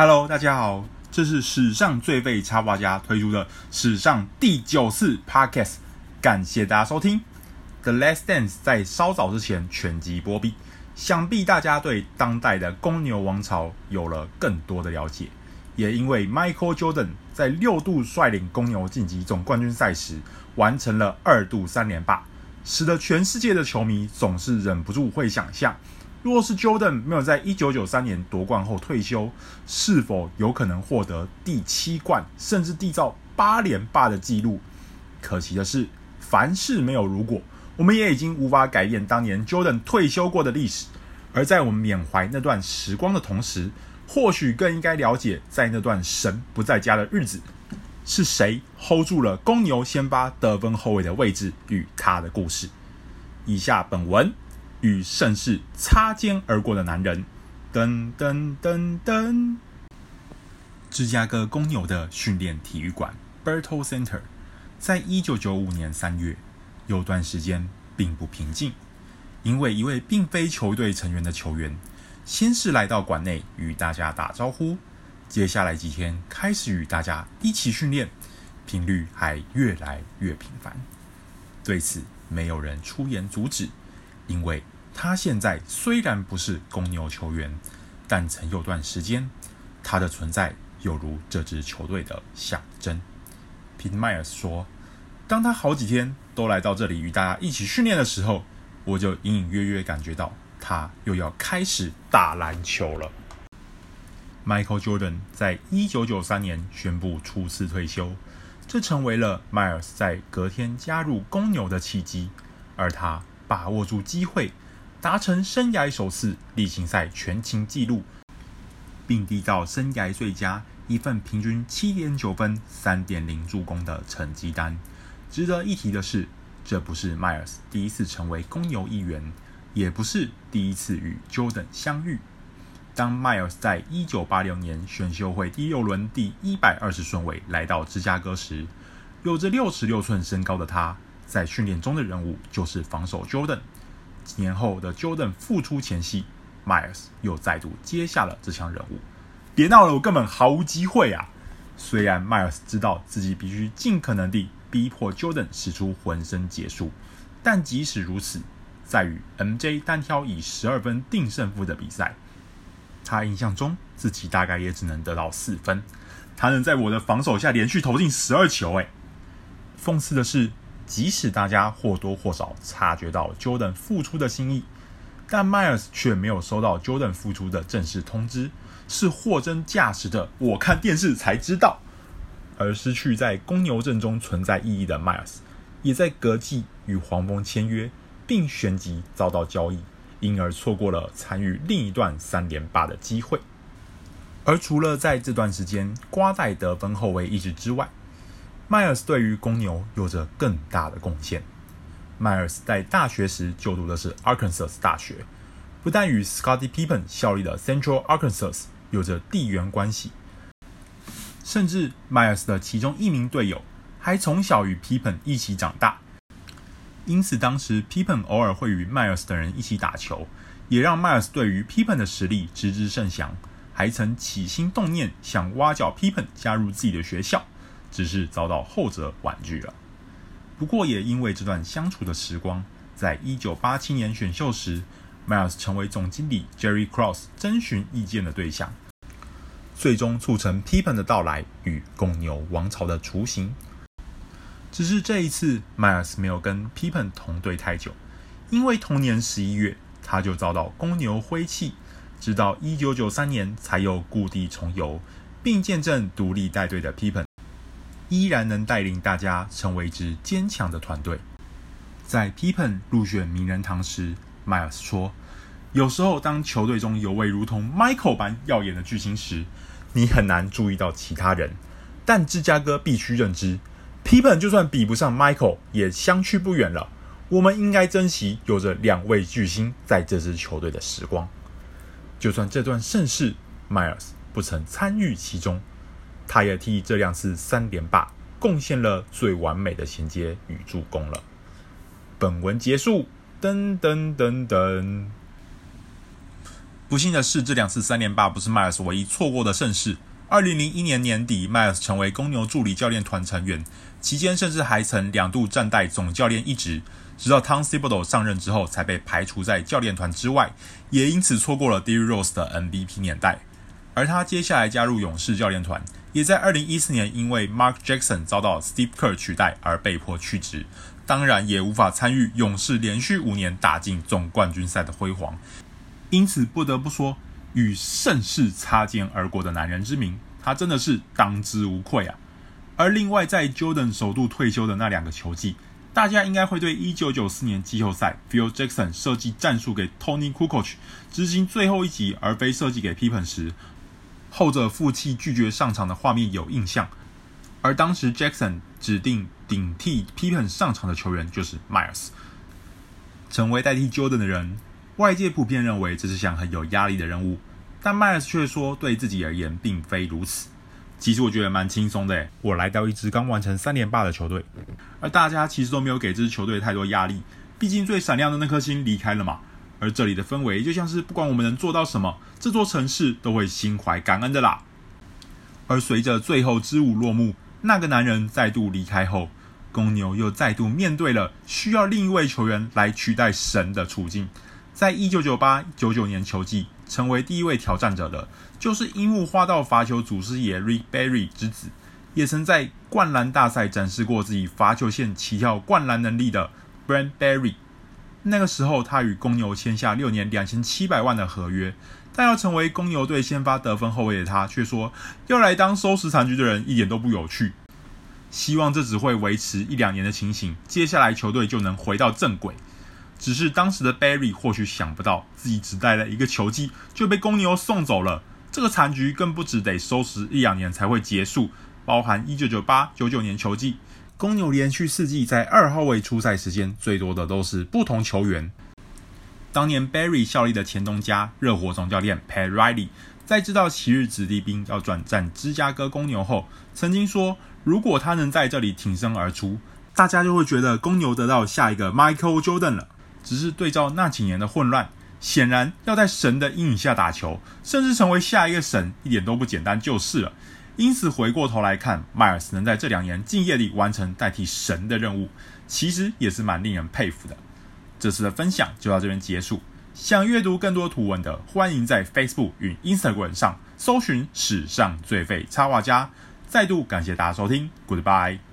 Hello，大家好，这是史上最废插画家推出的史上第九次 Podcast，感谢大家收听。The Last Dance 在稍早之前全集播毕，想必大家对当代的公牛王朝有了更多的了解。也因为 Michael Jordan 在六度率领公牛晋级总冠军赛时，完成了二度三连霸，使得全世界的球迷总是忍不住会想象。若是 Jordan 没有在一九九三年夺冠后退休，是否有可能获得第七冠，甚至缔造八连霸的记录？可惜的是，凡事没有如果，我们也已经无法改变当年 Jordan 退休过的历史。而在我们缅怀那段时光的同时，或许更应该了解，在那段神不在家的日子，是谁 hold 住了公牛先发得分后卫的位置与他的故事。以下本文。与盛世擦肩而过的男人，噔噔噔噔。芝加哥公牛的训练体育馆 Bertol Center） 在一九九五年三月有段时间并不平静，因为一位并非球队成员的球员，先是来到馆内与大家打招呼，接下来几天开始与大家一起训练，频率还越来越频繁。对此，没有人出言阻止。因为他现在虽然不是公牛球员，但曾有段时间，他的存在有如这支球队的象征。Pete Myers 说：“当他好几天都来到这里与大家一起训练的时候，我就隐隐约约感觉到他又要开始打篮球了。” Michael Jordan 在一九九三年宣布初次退休，这成为了 Myers 在隔天加入公牛的契机，而他。把握住机会，达成生涯首次例行赛全勤纪录，并缔造生涯最佳一份平均七点九分、三点零助攻的成绩单。值得一提的是，这不是 Myers 第一次成为公牛一员，也不是第一次与 Jordan 相遇。当 Myers 在一九八六年选秀会第六轮第一百二十顺位来到芝加哥时，有着六尺六寸身高的他。在训练中的任务就是防守 Jordan。几年后的 Jordan 复出前夕，Miles 又再度接下了这项任务。别闹了，我根本毫无机会啊！虽然 Myers 知道自己必须尽可能地逼迫 Jordan 使出浑身解数，但即使如此，在与 MJ 单挑以十二分定胜负的比赛，他印象中自己大概也只能得到四分。他能在我的防守下连续投进十二球，哎！讽刺的是。即使大家或多或少察觉到 Jordan 复出的心意，但 Myers 却没有收到 Jordan 复出的正式通知，是货真价实的。我看电视才知道，而失去在公牛阵中存在意义的 Myers，也在隔季与黄蜂签约，并旋即遭到交易，因而错过了参与另一段三连霸的机会。而除了在这段时间挂在得分后卫一职之外，Myers 对于公牛有着更大的贡献。Myers 在大学时就读的是 Arkansas 大学，不但与 Scottie Pippen 效力的 Central Arkansas 有着地缘关系，甚至 Myers 的其中一名队友还从小与 Pippen 一起长大。因此，当时 Pippen 偶尔会与 Myers 等人一起打球，也让 Myers 对于 Pippen 的实力知之甚详，还曾起心动念想挖角 Pippen 加入自己的学校。只是遭到后者婉拒了。不过，也因为这段相处的时光，在一九八七年选秀时，Myers 成为总经理 Jerry Cross 征询意见的对象，最终促成 Pippen 的到来与公牛王朝的雏形。只是这一次，Myers 没有跟 Pippen 同队太久，因为同年十一月，他就遭到公牛挥弃，直到一九九三年才又故地重游，并见证独立带队的 Pippen。依然能带领大家成为一支坚强的团队。在 Pippen 入选名人堂时，Myers 说：“有时候，当球队中有位如同 Michael 般耀眼的巨星时，你很难注意到其他人。但芝加哥必须认知，Pippen 就算比不上 Michael，也相去不远了。我们应该珍惜有着两位巨星在这支球队的时光。就算这段盛世，Myers 不曾参与其中。”他也替这两次三连霸贡献了最完美的衔接与助攻了。本文结束，噔噔噔噔。不幸的是，这两次三连霸不是迈尔斯唯一错过的盛世。二零零一年年底，迈尔斯成为公牛助理教练团成员，期间甚至还曾两度暂代总教练一职，直到 Tom Thibodeau 上任之后才被排除在教练团之外，也因此错过了 Derrick Rose 的 MVP 年代。而他接下来加入勇士教练团，也在二零一四年因为 Mark Jackson 遭到 Steve Kerr 取代而被迫去职，当然也无法参与勇士连续五年打进总冠军赛的辉煌。因此，不得不说。与盛世擦肩而过的男人之名，他真的是当之无愧啊！而另外，在 Jordan 首度退休的那两个球季，大家应该会对1994年季后赛 Phil Jackson 设计战术给 Tony Kukoc 执行最后一击，而非设计给 Pippen 时，后者负气拒绝上场的画面有印象。而当时 Jackson 指定顶替 Pippen 上场的球员就是 Myers，成为代替 Jordan 的人。外界普遍认为这是项很有压力的任务，但迈尔斯却说对自己而言并非如此。其实我觉得蛮轻松的，我来到一支刚完成三连霸的球队，而大家其实都没有给这支球队太多压力，毕竟最闪亮的那颗星离开了嘛。而这里的氛围就像是不管我们能做到什么，这座城市都会心怀感恩的啦。而随着最后之舞落幕，那个男人再度离开后，公牛又再度面对了需要另一位球员来取代神的处境。在一九九八九九年球季，成为第一位挑战者的，就是樱木花道罚球祖师爷 Rick Barry 之子，也曾在灌篮大赛展示过自己罚球线起跳灌篮能力的 Brent Barry。那个时候，他与公牛签下六年两千七百万的合约，但要成为公牛队先发得分后卫的他，却说要来当收拾残局的人一点都不有趣。希望这只会维持一两年的情形，接下来球队就能回到正轨。只是当时的 Barry 或许想不到，自己只带了一个球季就被公牛送走了。这个残局更不只得收拾一两年才会结束，包含一九九八、九九年球季，公牛连续四季在二号位出赛时间最多的都是不同球员。当年 Barry 效力的前东家热火总教练 Pat Riley，在知道昔日子弟兵要转战芝加哥公牛后，曾经说，如果他能在这里挺身而出，大家就会觉得公牛得到下一个 Michael Jordan 了。只是对照那几年的混乱，显然要在神的阴影下打球，甚至成为下一个神，一点都不简单就是了。因此回过头来看，迈尔斯能在这两年敬业地完成代替神的任务，其实也是蛮令人佩服的。这次的分享就到这边结束。想阅读更多图文的，欢迎在 Facebook 与 Instagram 上搜寻“史上最废插画家”。再度感谢大家收听，Goodbye。